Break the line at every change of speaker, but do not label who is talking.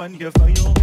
I'm so Gas.